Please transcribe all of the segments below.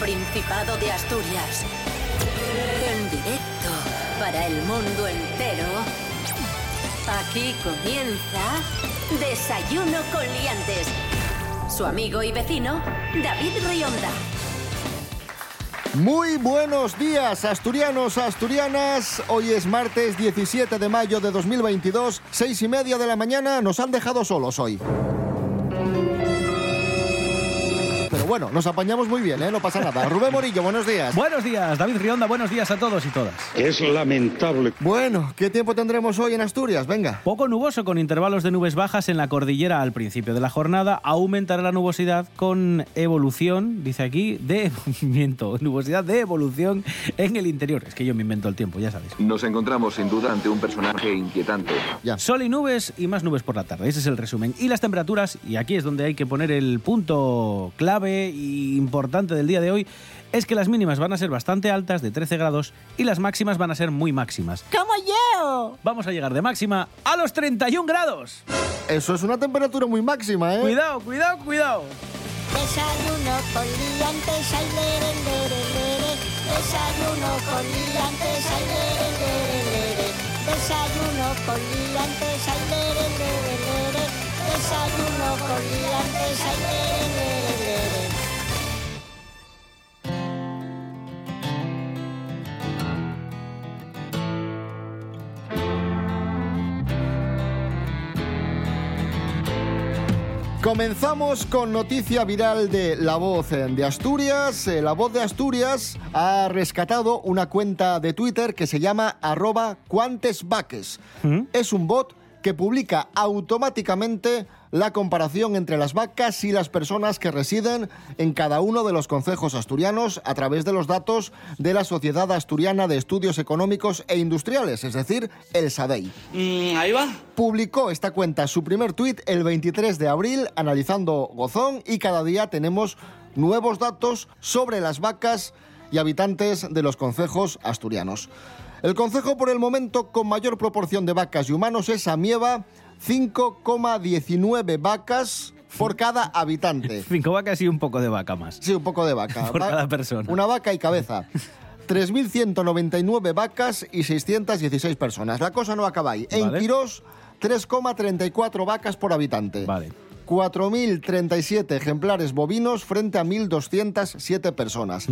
Principado de Asturias. En directo para el mundo entero. Aquí comienza Desayuno con Liantes. Su amigo y vecino, David Rionda. Muy buenos días, asturianos, asturianas. Hoy es martes 17 de mayo de 2022, seis y media de la mañana. Nos han dejado solos hoy. Bueno, nos apañamos muy bien, ¿eh? No pasa nada. Rubén Morillo, buenos días. Buenos días, David Rionda, buenos días a todos y todas. Es lamentable. Bueno, ¿qué tiempo tendremos hoy en Asturias? Venga. Poco nuboso con intervalos de nubes bajas en la cordillera al principio de la jornada. Aumentará la nubosidad con evolución, dice aquí, de movimiento. Nubosidad de evolución en el interior. Es que yo me invento el tiempo, ya sabéis. Nos encontramos sin duda ante un personaje inquietante. Ya. Sol y nubes y más nubes por la tarde. Ese es el resumen. Y las temperaturas, y aquí es donde hay que poner el punto clave y importante del día de hoy, es que las mínimas van a ser bastante altas, de 13 grados, y las máximas van a ser muy máximas. ¡Como yo! Vamos a llegar de máxima a los 31 grados. Eso es una temperatura muy máxima, ¿eh? Cuidado, cuidado, cuidado. Desayuno con liantes, ay, lere, lere, lere. Desayuno con liantes, ay, lere, lere, lere. Desayuno con liantes, ay, lere, lere, lere. Desayuno con liantes, ay, lere. Comenzamos con noticia viral de La Voz de Asturias. Eh, La Voz de Asturias ha rescatado una cuenta de Twitter que se llama arroba cuantesvaques. Es un bot que publica automáticamente la comparación entre las vacas y las personas que residen en cada uno de los concejos asturianos a través de los datos de la Sociedad Asturiana de Estudios Económicos e Industriales, es decir, el SADEI ahí va. publicó esta cuenta su primer tuit el 23 de abril analizando Gozón y cada día tenemos nuevos datos sobre las vacas y habitantes de los concejos asturianos. El concejo por el momento con mayor proporción de vacas y humanos es Amieva, 5,19 vacas por cada habitante. Cinco vacas y un poco de vaca más. Sí, un poco de vaca. Por Va- cada persona. Una vaca y cabeza. 3.199 vacas y 616 personas. La cosa no acaba ahí. En Vale. Quirós, 3,34 vacas por habitante. Vale. 4.037 ejemplares bovinos frente a 1.207 personas.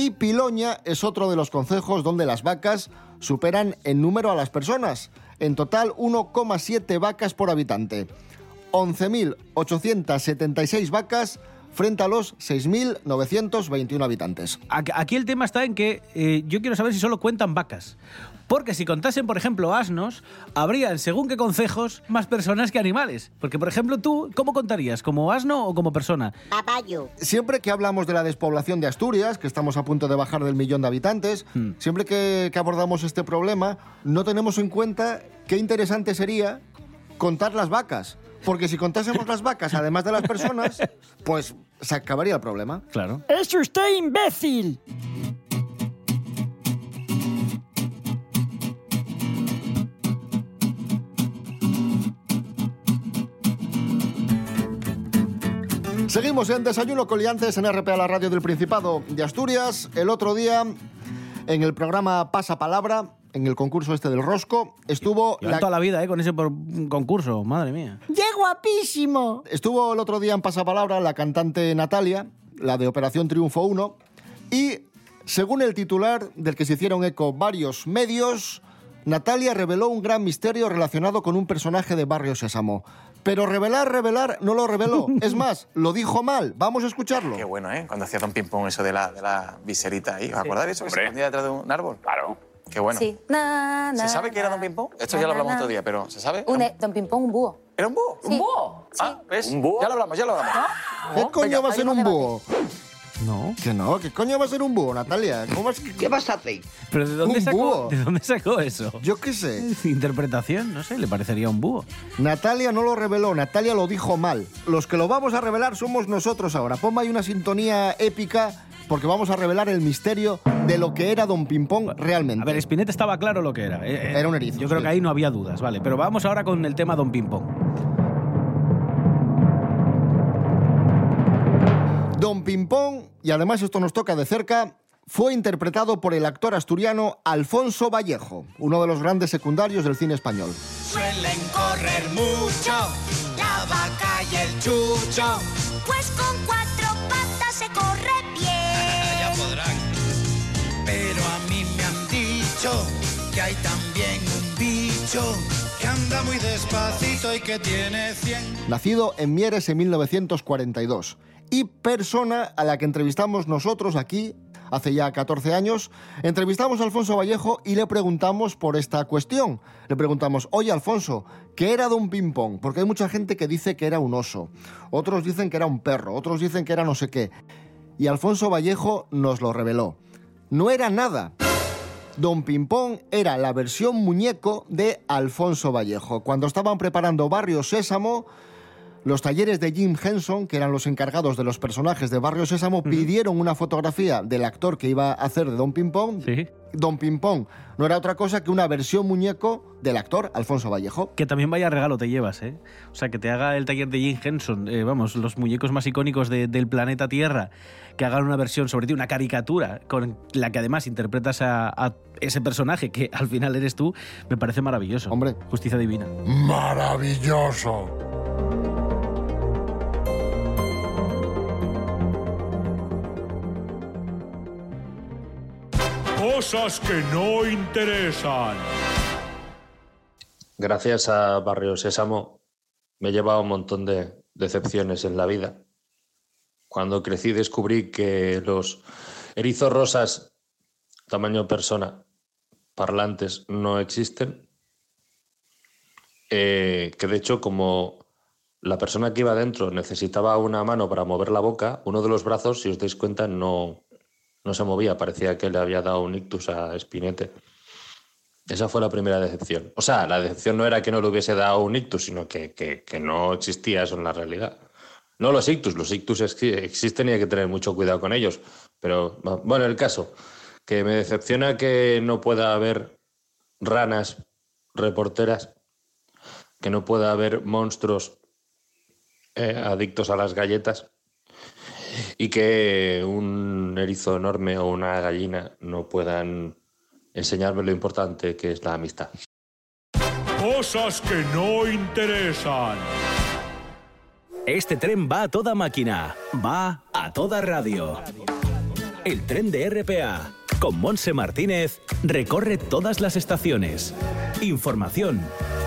Y Piloña es otro de los concejos donde las vacas superan en número a las personas. En total, 1,7 vacas por habitante. 11.876 vacas frente a los 6.921 habitantes. Aquí el tema está en que eh, yo quiero saber si solo cuentan vacas. Porque si contasen, por ejemplo, asnos, habrían, según qué concejos, más personas que animales. Porque, por ejemplo, tú, ¿cómo contarías? ¿Como asno o como persona? Caballo. Siempre que hablamos de la despoblación de Asturias, que estamos a punto de bajar del millón de habitantes, siempre que, que abordamos este problema, no tenemos en cuenta qué interesante sería contar las vacas. Porque si contásemos las vacas, además de las personas, pues se acabaría el problema. Claro. ¡Es usted imbécil! Seguimos en Desayuno Coliantes en RPA, la radio del Principado de Asturias. El otro día, en el programa Pasa Palabra, en el concurso este del Rosco, estuvo Llevan toda la vida, ¿eh? Con ese por- concurso, madre mía. ¡Qué guapísimo! Estuvo el otro día en Pasapalabra la cantante Natalia, la de Operación Triunfo 1, y según el titular del que se hicieron eco varios medios, Natalia reveló un gran misterio relacionado con un personaje de Barrio Sésamo. Pero revelar, revelar, no lo reveló. Es más, lo dijo mal. Vamos a escucharlo. Qué bueno, ¿eh? Cuando hacía Don Ping Pong eso de la, de la viserita ahí. ¿Os acordáis de eso que se escondía detrás de un árbol? Claro. Qué bueno. Sí. Na, na, ¿Se sabe que era Don Ping Pong? Esto na, ya lo hablamos na. otro día, pero ¿se sabe? Un, e- Don Pimpón, un búho. ¿Era un búho? Sí. Sí. Ah, ¿ves? ¿Un búho? Ya lo hablamos, ya lo hablamos. ¿Qué coño Venga, va a ser un un búho? No. Que no, ¿qué coño va a ser un búho, Natalia? ¿Cómo es que- ¿Qué vas a hacer? ¿Pero de dónde, Un sacó, búho. ¿de dónde sacó eso? Yo qué sé. Interpretación, no sé, le parecería un búho. Natalia no lo reveló, Natalia lo dijo mal. Los que lo vamos a revelar somos nosotros ahora. Ponme ahí una sintonía épica porque vamos a revelar el misterio de lo que era Don Pimpón realmente. A ver, Spinetta estaba claro lo que era. eh, eh, Era un erizo, Yo creo sí. que ahí no había dudas, vale. Pero vamos ahora con el tema Don Pimpón. Don Pimpón y además esto nos toca de cerca, fue interpretado por el actor asturiano Alfonso Vallejo, uno de los grandes secundarios del cine español. Suelen correr mucho, la vaca y el chucho. Pues con cuatro patas se corre bien. Pero a mí me han dicho que hay también un bicho que anda muy despacito y que tiene 100. nacido en Mieres en 1942 y persona a la que entrevistamos nosotros aquí hace ya 14 años. Entrevistamos a Alfonso Vallejo y le preguntamos por esta cuestión. Le preguntamos, oye Alfonso, ¿qué era de un ping-pong? Porque hay mucha gente que dice que era un oso, otros dicen que era un perro, otros dicen que era no sé qué. Y Alfonso Vallejo nos lo reveló. No era nada. Don Pimpón era la versión muñeco de Alfonso Vallejo. Cuando estaban preparando Barrio Sésamo, los talleres de Jim Henson, que eran los encargados de los personajes de Barrio Sésamo, pidieron una fotografía del actor que iba a hacer de Don Pimpón. Sí. Don Pimpón no era otra cosa que una versión muñeco del actor Alfonso Vallejo. Que también vaya regalo te llevas, ¿eh? O sea, que te haga el taller de Jim Henson, eh, vamos, los muñecos más icónicos de- del planeta Tierra, que hagan una versión sobre ti, una caricatura, con la que además interpretas a, a ese personaje que al final eres tú, me parece maravilloso. Hombre. Justicia divina. Maravilloso. Cosas que no interesan. Gracias a Barrio Sésamo me he llevado un montón de decepciones en la vida. Cuando crecí descubrí que los erizos rosas tamaño persona parlantes no existen. Eh, que de hecho como la persona que iba dentro necesitaba una mano para mover la boca, uno de los brazos, si os dais cuenta, no, no se movía. Parecía que le había dado un ictus a Spinete. Esa fue la primera decepción. O sea, la decepción no era que no le hubiese dado un ictus, sino que, que- no existía eso en la realidad. No los ictus, los ictus existen y hay que tener mucho cuidado con ellos. Pero bueno, el caso, que me decepciona que no pueda haber ranas reporteras, que no pueda haber monstruos eh, adictos a las galletas y que un erizo enorme o una gallina no puedan enseñarme lo importante que es la amistad. Cosas que no interesan. Este tren va a toda máquina, va a toda radio. El tren de RPA, con Monse Martínez, recorre todas las estaciones. Información,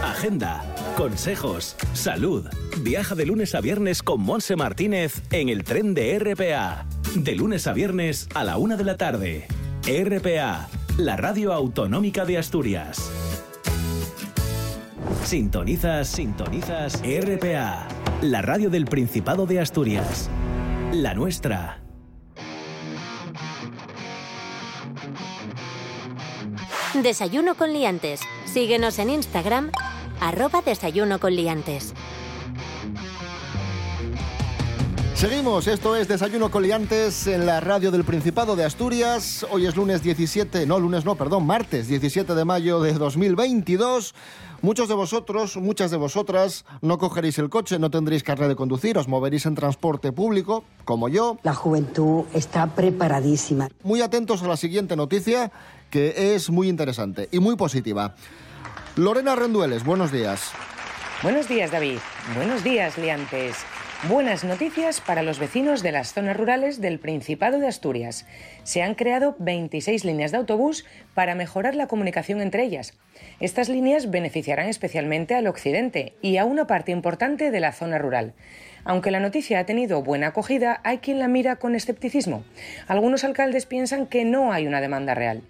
agenda, consejos, salud. Viaja de lunes a viernes con Monse Martínez en el tren de RPA. De lunes a viernes a la una de la tarde. RPA, la radio autonómica de Asturias. Sintonizas, sintonizas RPA, la radio del Principado de Asturias. La nuestra. Desayuno con liantes. Síguenos en Instagram, arroba desayuno con liantes. Seguimos, esto es Desayuno Coliantes en la radio del Principado de Asturias. Hoy es lunes 17, no, lunes no, perdón, martes 17 de mayo de 2022. Muchos de vosotros, muchas de vosotras, no cogeréis el coche, no tendréis carnet de conducir, os moveréis en transporte público, como yo. La juventud está preparadísima. Muy atentos a la siguiente noticia, que es muy interesante y muy positiva. Lorena Rendueles, buenos días. Buenos días, David. Buenos días, liantes. Buenas noticias para los vecinos de las zonas rurales del Principado de Asturias. Se han creado 26 líneas de autobús para mejorar la comunicación entre ellas. Estas líneas beneficiarán especialmente al occidente y a una parte importante de la zona rural. Aunque la noticia ha tenido buena acogida, hay quien la mira con escepticismo. Algunos alcaldes piensan que no hay una demanda real.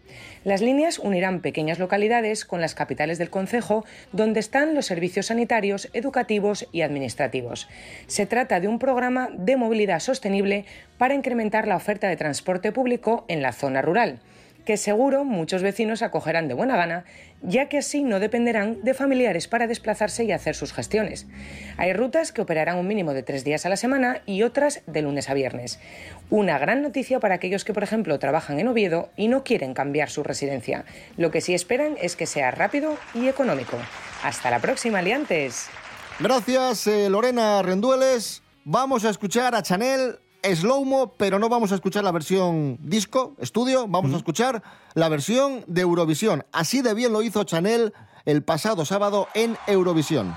Las líneas unirán pequeñas localidades con las capitales del concejo, donde están los servicios sanitarios, educativos y administrativos. Se trata de un programa de movilidad sostenible para incrementar la oferta de transporte público en la zona rural que seguro muchos vecinos acogerán de buena gana, ya que así no dependerán de familiares para desplazarse y hacer sus gestiones. Hay rutas que operarán un mínimo de tres días a la semana y otras de lunes a viernes. Una gran noticia para aquellos que, por ejemplo, trabajan en Oviedo y no quieren cambiar su residencia. Lo que sí esperan es que sea rápido y económico. Hasta la próxima, liantes. Gracias, eh, Lorena Rendueles. Vamos a escuchar a Chanel slow-mo, pero no vamos a escuchar la versión disco, estudio, vamos a escuchar la versión de Eurovisión. Así de bien lo hizo Chanel el pasado sábado en Eurovisión.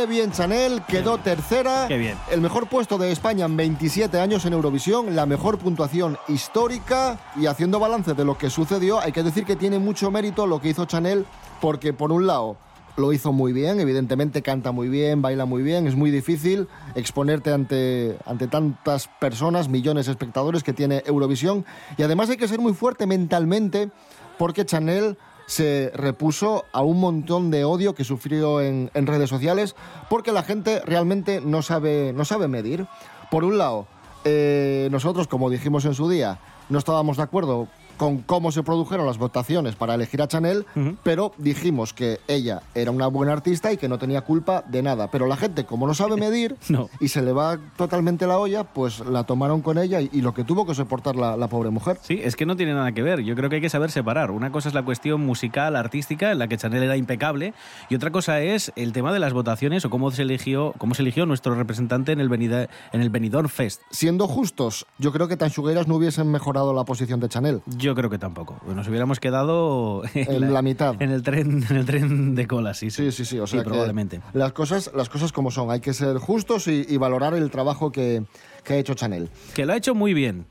Qué bien Chanel, quedó tercera. Qué bien. El mejor puesto de España en 27 años en Eurovisión, la mejor puntuación histórica y haciendo balance de lo que sucedió, hay que decir que tiene mucho mérito lo que hizo Chanel porque por un lado lo hizo muy bien, evidentemente canta muy bien, baila muy bien, es muy difícil exponerte ante, ante tantas personas, millones de espectadores que tiene Eurovisión y además hay que ser muy fuerte mentalmente porque Chanel se repuso a un montón de odio que sufrió en, en redes sociales porque la gente realmente no sabe, no sabe medir. Por un lado, eh, nosotros, como dijimos en su día, no estábamos de acuerdo con cómo se produjeron las votaciones para elegir a Chanel, pero dijimos que ella era una buena artista y que no tenía culpa de nada. Pero la gente, como no sabe medir y se le va totalmente la olla, pues la tomaron con ella y, y lo que tuvo que soportar la, la pobre mujer. Sí, es que no tiene nada que ver. Yo creo que hay que saber separar. Una cosa es la cuestión musical, artística, en la que Chanel era impecable, y otra cosa es el tema de las votaciones o cómo se eligió, cómo se eligió nuestro representante en el, Benida- en el Benidorm Fest. Siendo justos, yo creo que Tanchugueras no hubiesen mejorado la posición de Chanel. Yo creo que tampoco. Nos hubiéramos quedado En la mitad. En el tren, en el tren de cola, sí. Sí, sí, sí. O Sí, sea que probablemente. Las cosas, las cosas como son. Hay que ser justos y, y valorar el trabajo que, que ha hecho Chanel. Que lo ha hecho muy bien.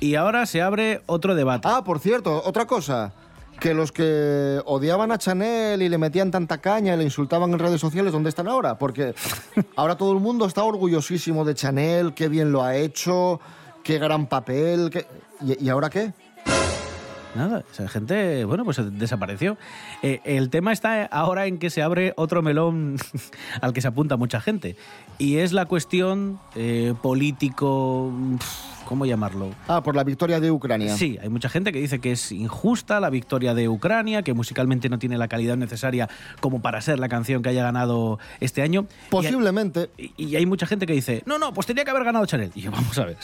Y ahora se abre otro debate. Ah, por cierto, otra cosa. Que los que odiaban a Chanel y le metían tanta caña y le insultaban en redes sociales, ¿dónde están ahora? Porque ahora todo el mundo está orgullosísimo de Chanel, qué bien lo ha hecho, qué gran papel. qué- ¿Y, y ahora qué? Nada, esa gente, bueno, pues desapareció. Eh, el tema está ahora en que se abre otro melón al que se apunta mucha gente. Y es la cuestión eh, político, ¿cómo llamarlo? Ah, por la victoria de Ucrania. Sí, hay mucha gente que dice que es injusta la victoria de Ucrania, que musicalmente no tiene la calidad necesaria como para ser la canción que haya ganado este año. Posiblemente. Y hay, y hay mucha gente que dice, no, no, pues tenía que haber ganado Chanel. Y yo, vamos a ver.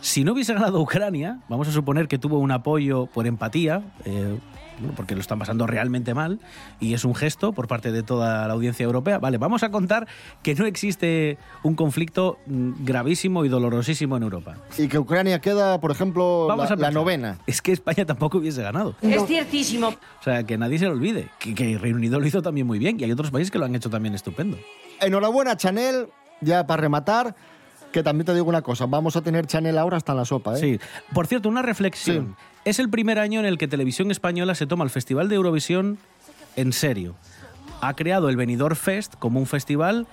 Si no hubiese ganado Ucrania, vamos a suponer que tuvo un apoyo por empatía, eh, bueno, porque lo están pasando realmente mal, y es un gesto por parte de toda la audiencia europea. Vale, vamos a contar que no existe un conflicto mm, gravísimo y dolorosísimo en Europa. Y que Ucrania queda, por ejemplo, Vamos la, a la novena. Es que España tampoco hubiese ganado. Es ciertísimo. O sea, que nadie se lo olvide, que, que Reino Unido lo hizo también muy bien, y hay otros países que lo han hecho también estupendo. Enhorabuena, Chanel. Ya para rematar, que también te digo una cosa. Vamos a tener Chanel ahora hasta en la sopa, ¿eh? Sí. Por cierto, una reflexión. Es el primer año en el que Televisión Española se toma el Festival de Eurovisión en serio. Ha creado el Benidorm Fest como un festival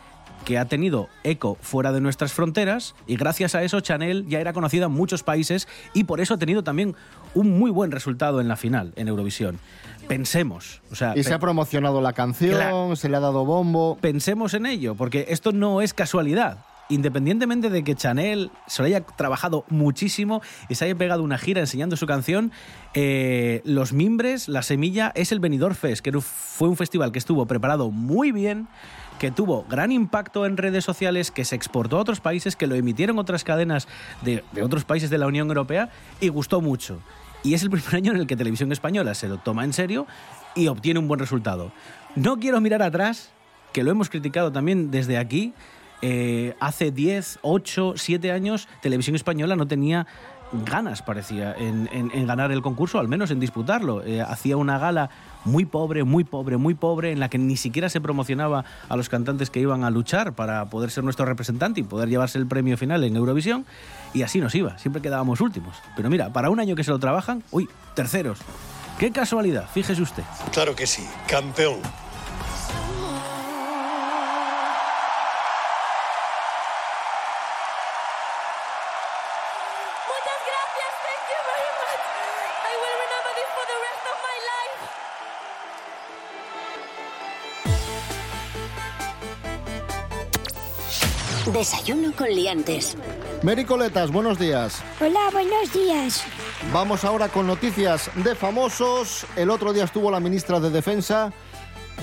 que ha tenido eco fuera de nuestras fronteras y gracias a eso Chanel ya era conocida en muchos países y por eso ha tenido también un muy buen resultado en la final, en Eurovisión. Pensemos, o sea, Y se ha promocionado la canción, Claro. se le ha dado bombo. pensemos en ello, porque esto no es casualidad. Independientemente de que Chanel se lo haya trabajado muchísimo y se haya pegado una gira enseñando su canción, eh, Los Mimbres, La Semilla, es el Benidorm Fest, que fue un festival que estuvo preparado muy bien, que tuvo gran impacto en redes sociales, que se exportó a otros países, que lo emitieron otras cadenas de, de otros países de la Unión Europea y gustó mucho. Y es el primer año en el que Televisión Española se lo toma en serio y obtiene un buen resultado. No quiero mirar atrás, que lo hemos criticado también desde aquí. Eh, hace 10, 8, 7 años Televisión Española no tenía ganas, parecía, en, ganar el concurso, al menos en disputarlo. Eh, hacía una gala muy pobre, muy pobre, muy pobre, en la que ni siquiera se promocionaba a los cantantes que iban a luchar para poder ser nuestro representante y poder llevarse el premio final en Eurovisión. Y así nos iba, siempre quedábamos últimos. Pero mira, para un año que se lo trabajan, uy, terceros. Qué casualidad, fíjese usted. Claro que sí, campeón. Desayuno con liantes. Mary Coletas, buenos días. Hola, buenos días. Vamos ahora con noticias de famosos. El otro día estuvo la ministra de Defensa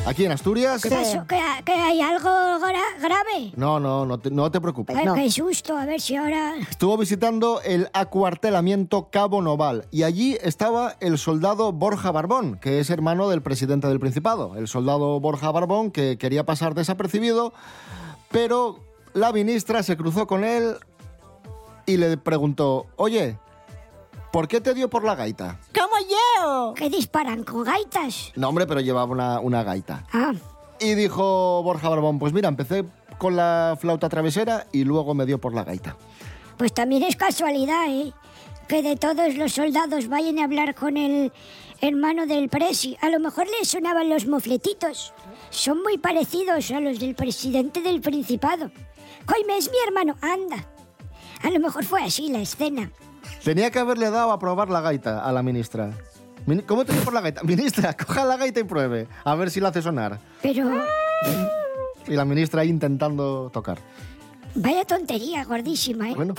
aquí en Asturias. ¿Qué pasó? ¿Que, que hay algo gra- grave? No, no, no te, no te preocupes. Ay, Qué susto, a ver si ahora... Estuvo visitando el acuartelamiento Cabo Noval y allí estaba el soldado Borja Barbón, que es hermano del presidente del Principado. El soldado Borja Barbón que quería pasar desapercibido, pero la ministra se cruzó con él y le preguntó, oye, ¿por qué te dio por la gaita? ¿Cómo yo? ¿Que disparan con gaitas? No, hombre, pero llevaba una, una gaita. Ah, Y dijo Borja Barbón, pues mira, empecé con la flauta travesera y luego me dio por la gaita. pues también es casualidad, ¿eh? Que de todos los soldados vayan a hablar con el hermano del presi. A lo mejor le sonaban los mofletitos. Son muy parecidos a los del presidente del Principado. Coime, es mi hermano, anda. A lo mejor fue así la escena. Tenía que haberle dado a probar la gaita a la ministra. Min- ¿Cómo te dio por la gaita? Ministra, coja la gaita y pruebe, a ver si la hace sonar. Pero Y la ministra ahí intentando tocar. vaya tontería, gordísima, ¿eh? Bueno.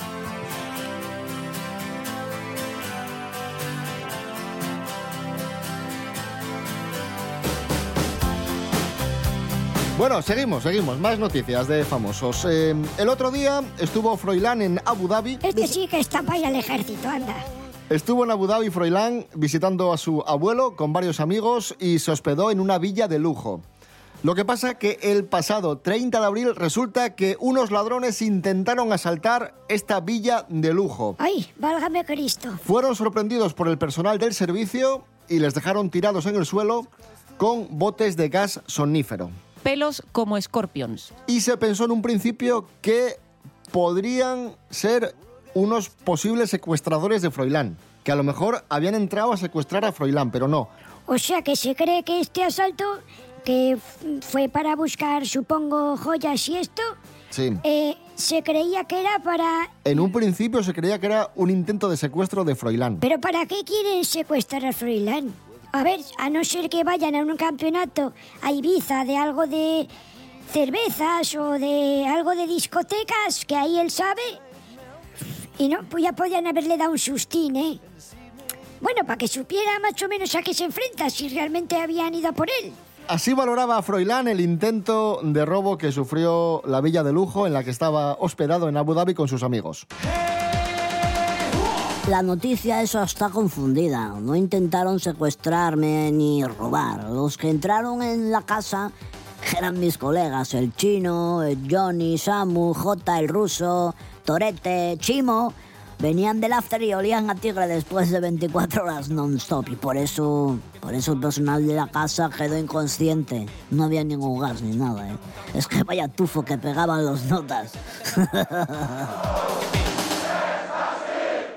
Bueno, seguimos, seguimos. Más noticias de famosos. Eh, el otro día estuvo Froilán en Abu Dhabi. Este sí que está para ir al ejército, anda. Estuvo en Abu Dhabi Froilán visitando a su abuelo con varios amigos y se hospedó en una villa de lujo. Lo que pasa que el pasado 30 de abril resulta que unos ladrones intentaron asaltar esta villa de lujo. Ay, válgame Cristo. Fueron sorprendidos por el personal del servicio y les dejaron tirados en el suelo con botes de gas sonífero. Pelos como escorpions. Y se pensó en un principio que podrían ser unos posibles secuestradores de Froilán, que a lo mejor habían entrado a secuestrar a Froilán, pero no. O sea que se cree que este asalto, que fue para buscar, supongo, joyas y esto, Sí. eh, se creía que era para... En un principio se creía que era un intento de secuestro de Froilán. ¿Pero para qué quieren secuestrar a Froilán? A ver, a no ser que vayan a un campeonato a Ibiza de algo de cervezas o de algo de discotecas, que ahí él sabe. Y no, pues ya podían haberle dado un sustín, ¿eh? Bueno, para que supiera más o menos a qué se enfrenta, si realmente habían ido a por él. Así valoraba Froilán el intento de robo que sufrió la villa de lujo en la que estaba hospedado en Abu Dhabi con sus amigos. La noticia esa está confundida. No intentaron secuestrarme ni robar. Los que entraron en la casa eran mis colegas, el chino, Johnny, Samu, J, el ruso, Torete, Chimo. Venían del after y olían a tigre después de 24 horas non-stop y por eso, por eso el personal de la casa quedó inconsciente. No había ningún gas ni nada, ¿eh? Es que vaya tufo que pegaban los notas.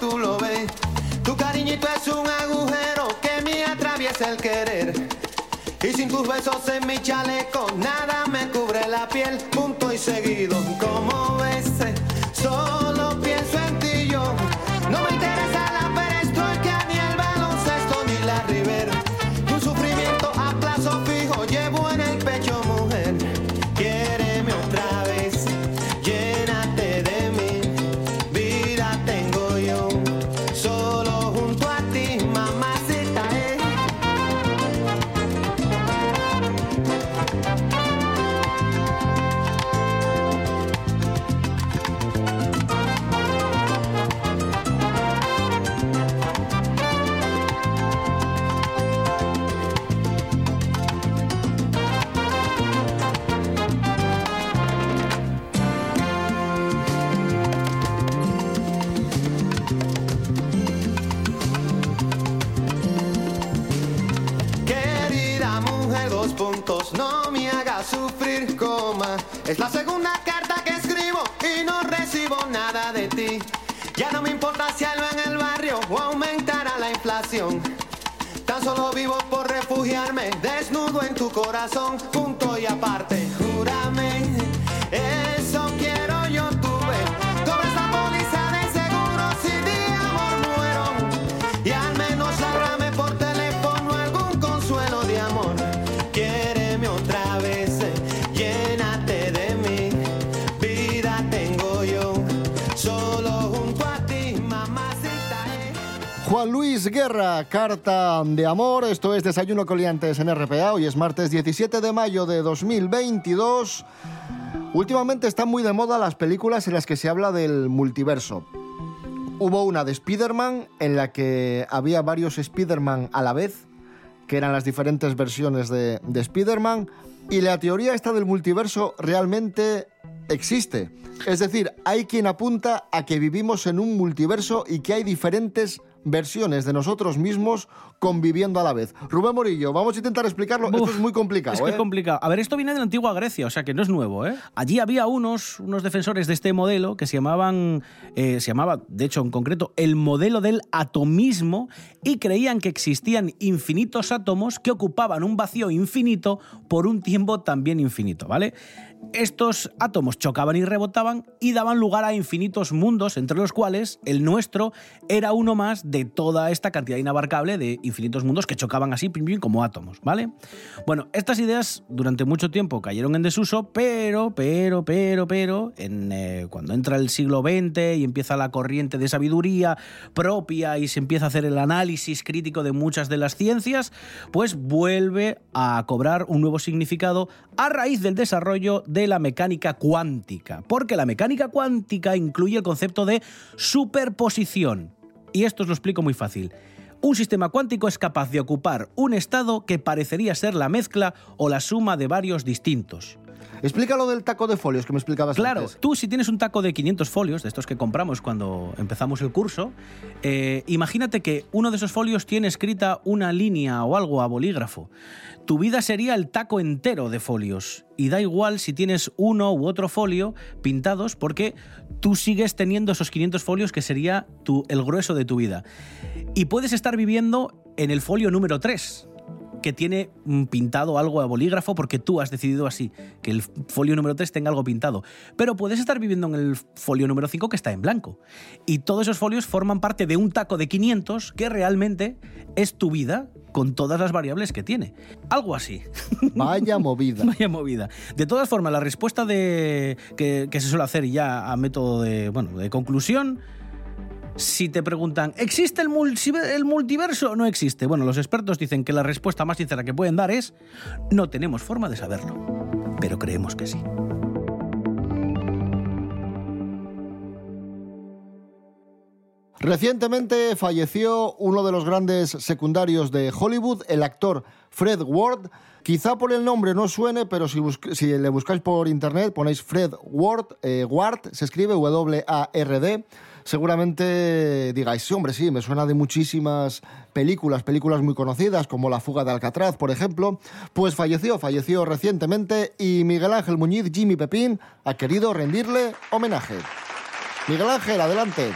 Tú lo ves. Tu cariñito es un agujero que me atraviesa el querer. Y sin tus besos en mi chaleco, nada me cubre la piel, punto y seguido. Como ves, sufrir, coma. Es la segunda carta que escribo y no recibo nada de ti. Ya no me importa si algo en el barrio o aumentará la inflación. Tan solo vivo por refugiarme, desnudo en tu corazón, punto y aparte. Luis Guerra, carta de amor. Esto es Desayuno Coliantes en RPA. Hoy es martes 17 de mayo de 2022. Últimamente están muy de moda las películas en las que se habla del multiverso. Hubo una de Spider-Man en la que había varios Spider-Man a la vez, que eran las diferentes versiones de, de Spider-Man. Y la teoría esta del multiverso realmente existe. Es decir, hay quien apunta a que vivimos en un multiverso y que hay diferentes versiones de nosotros mismos conviviendo a la vez. Rubén Morillo, vamos a intentar explicarlo. Esto es muy complicado. Es que ¿eh? es complicado. A ver, esto viene de la antigua Grecia, o sea que no es nuevo, ¿eh? Allí había unos, unos defensores de este modelo que se llamaban, eh, se llamaba, de hecho, en concreto, el modelo del atomismo y creían que existían infinitos átomos que ocupaban un vacío infinito por un tiempo también infinito, ¿vale? Estos átomos chocaban y rebotaban y daban lugar a infinitos mundos, entre los cuales el nuestro era uno más de toda esta cantidad inabarcable de infinitos mundos que chocaban así como átomos, ¿vale? Bueno, estas ideas durante mucho tiempo cayeron en desuso, pero, pero, pero, pero, en, eh, cuando entra el siglo XX y empieza la corriente de sabiduría propia y se empieza a hacer el análisis crítico de muchas de las ciencias, pues vuelve a cobrar un nuevo significado a raíz del desarrollo de la mecánica cuántica, porque la mecánica cuántica incluye el concepto de superposición. Y esto os lo explico muy fácil. Un sistema cuántico es capaz de ocupar un estado que parecería ser la mezcla o la suma de varios distintos. Explícalo del taco de folios que me explicabas Claro, antes. tú si tienes un taco de 500 folios, de estos que compramos cuando empezamos el curso, eh, imagínate que uno de esos folios tiene escrita una línea o algo a bolígrafo. Tu vida sería el taco entero de folios. Y da igual si tienes uno u otro folio pintados, porque tú sigues teniendo esos 500 folios que sería tu, el grueso de tu vida. Y puedes estar viviendo en el folio número 3, que tiene mm, pintado algo a bolígrafo porque tú has decidido así, que el folio número 3 tenga algo pintado. Pero puedes estar viviendo en el folio número 5 que está en blanco. Y todos esos folios forman parte de un taco de 500 que realmente es tu vida con todas las variables que tiene. Algo así. Vaya movida. Vaya movida. De todas formas, la respuesta de, que, que se suele hacer ya a método de, bueno, de conclusión si te preguntan, ¿existe el, multi- el multiverso? No existe. Bueno, los expertos dicen que la respuesta más sincera que pueden dar es, no tenemos forma de saberlo, pero creemos que sí. Recientemente falleció uno de los grandes secundarios de Hollywood, el actor Fred Ward. Quizá por el nombre no suene, pero si, le buscáis por internet, ponéis Fred Ward, eh, Ward, se escribe W-A-R-D, seguramente digáis, sí, hombre, sí, me suena de muchísimas películas, películas muy conocidas, como La fuga de Alcatraz, por ejemplo. Pues falleció, falleció recientemente y Miguel Ángel Muñiz, Jimmy Pepín, ha querido rendirle homenaje. Miguel Ángel, adelante.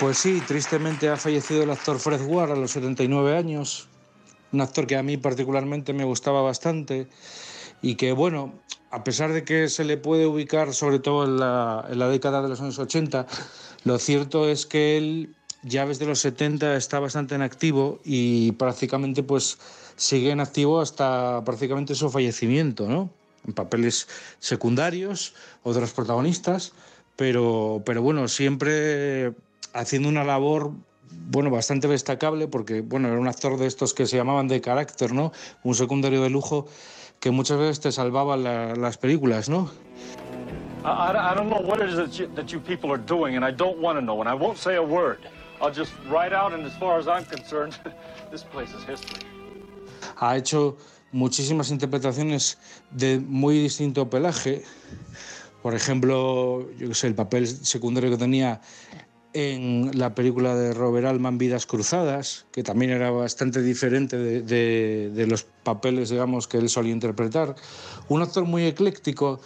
Pues sí, tristemente ha fallecido el actor Fred Ward a los 79 años, un actor que a mí particularmente me gustaba bastante y que, bueno, a pesar de que se le puede ubicar sobre todo en la, en la década de los años 80, lo cierto es que él ya desde los 70 está bastante en activo y prácticamente pues sigue en activo hasta prácticamente su fallecimiento, ¿no? En papeles secundarios, otros protagonistas, pero, pero bueno, siempre haciendo una labor bueno, bastante destacable porque bueno, era un actor de estos que se llamaban de carácter, ¿no? Un secundario de lujo que muchas veces te salvaba la- las películas, ¿no? I, I- don't know what it is that you, that you people are doing, and I don't want to know, and I won't say a word. I'll just write out, and as far as I'm concerned, this place is history. ha hecho muchísimas interpretaciones de muy distinto pelaje. Por ejemplo, yo que sé, el papel secundario que tenía en la película de Robert Altman, Vidas Cruzadas, que también era bastante diferente de, los papeles, digamos, que él solía interpretar. Un actor muy ecléctico,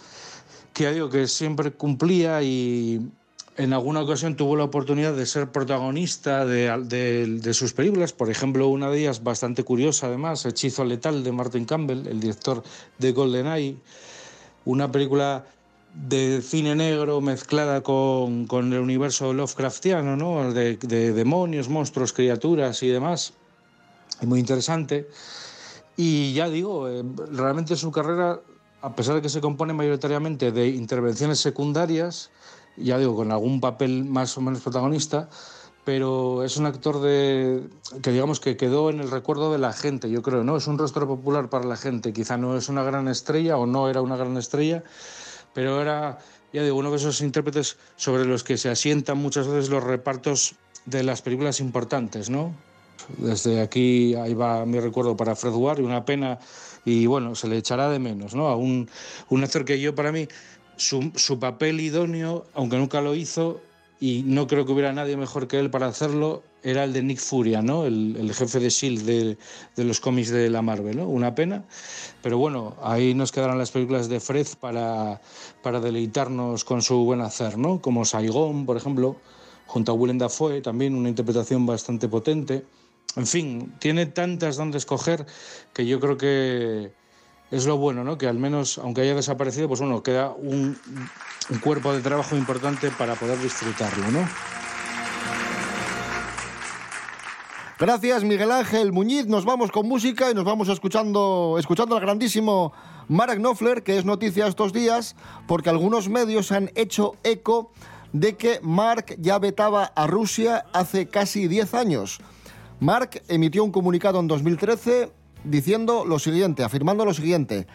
que ya digo que siempre cumplía y en alguna ocasión tuvo la oportunidad de ser protagonista de- de sus películas. Por ejemplo, una de ellas bastante curiosa, además, Hechizo Letal de Martin Campbell, el director de GoldenEye. Una película de cine negro mezclada con, con el universo Lovecraftiano, ¿no? de, de demonios, monstruos, criaturas y demás. Muy interesante. Y ya digo, eh, realmente su carrera, a pesar de que se compone mayoritariamente de intervenciones secundarias, ya digo, con algún papel más o menos protagonista, pero es un actor de, que digamos que quedó en el recuerdo de la gente, yo creo, ¿no? Es un rostro popular para la gente, quizá no es una gran estrella o no era una gran estrella, pero era, ya digo, uno de esos intérpretes sobre los que se asientan muchas veces los repartos de las películas importantes, ¿no? Desde aquí ahí va mi recuerdo para Fred Ward y una pena y bueno, se le echará de menos, ¿no? A un, actor que yo para mí su papel idóneo, aunque nunca lo hizo y no creo que hubiera nadie mejor que él para hacerlo, era el de Nick Furia, ¿no? El, el jefe de S.H.I.E.L.D. de, de los cómics de la Marvel, ¿no? Una pena, pero bueno, ahí nos quedarán las películas de Fred para, para deleitarnos con su buen hacer, ¿no? Como Saigon, por ejemplo, junto a Willem Dafoe, también una interpretación bastante potente. En fin, tiene tantas donde escoger que yo creo que es lo bueno, ¿no? Que al menos, aunque haya desaparecido, pues bueno, queda un, un cuerpo de trabajo importante para poder disfrutarlo, ¿no? Gracias, Miguel Ángel Muñiz. Nos vamos con música y nos vamos escuchando, escuchando al grandísimo Mark Knopfler, que es noticia estos días, porque algunos medios han hecho eco de que Mark ya vetaba a Rusia hace casi 10 años. Mark emitió un comunicado en 2013 diciendo lo siguiente, afirmando lo siguiente.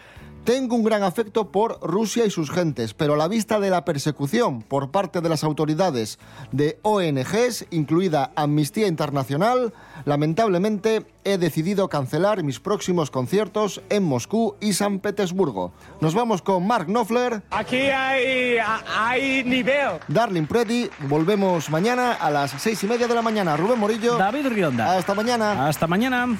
Tengo un gran afecto por Rusia y sus gentes, pero a la vista de la persecución por parte de las autoridades de ONGs, incluida Amnistía Internacional, lamentablemente he decidido cancelar mis próximos conciertos en Moscú y San Petersburgo. Nos vamos con Mark Knopfler. Aquí hay, hay nivel. Darling Pretty, volvemos mañana a las seis y media de la mañana. Rubén Morillo. David Rionda. Hasta mañana. Hasta mañana.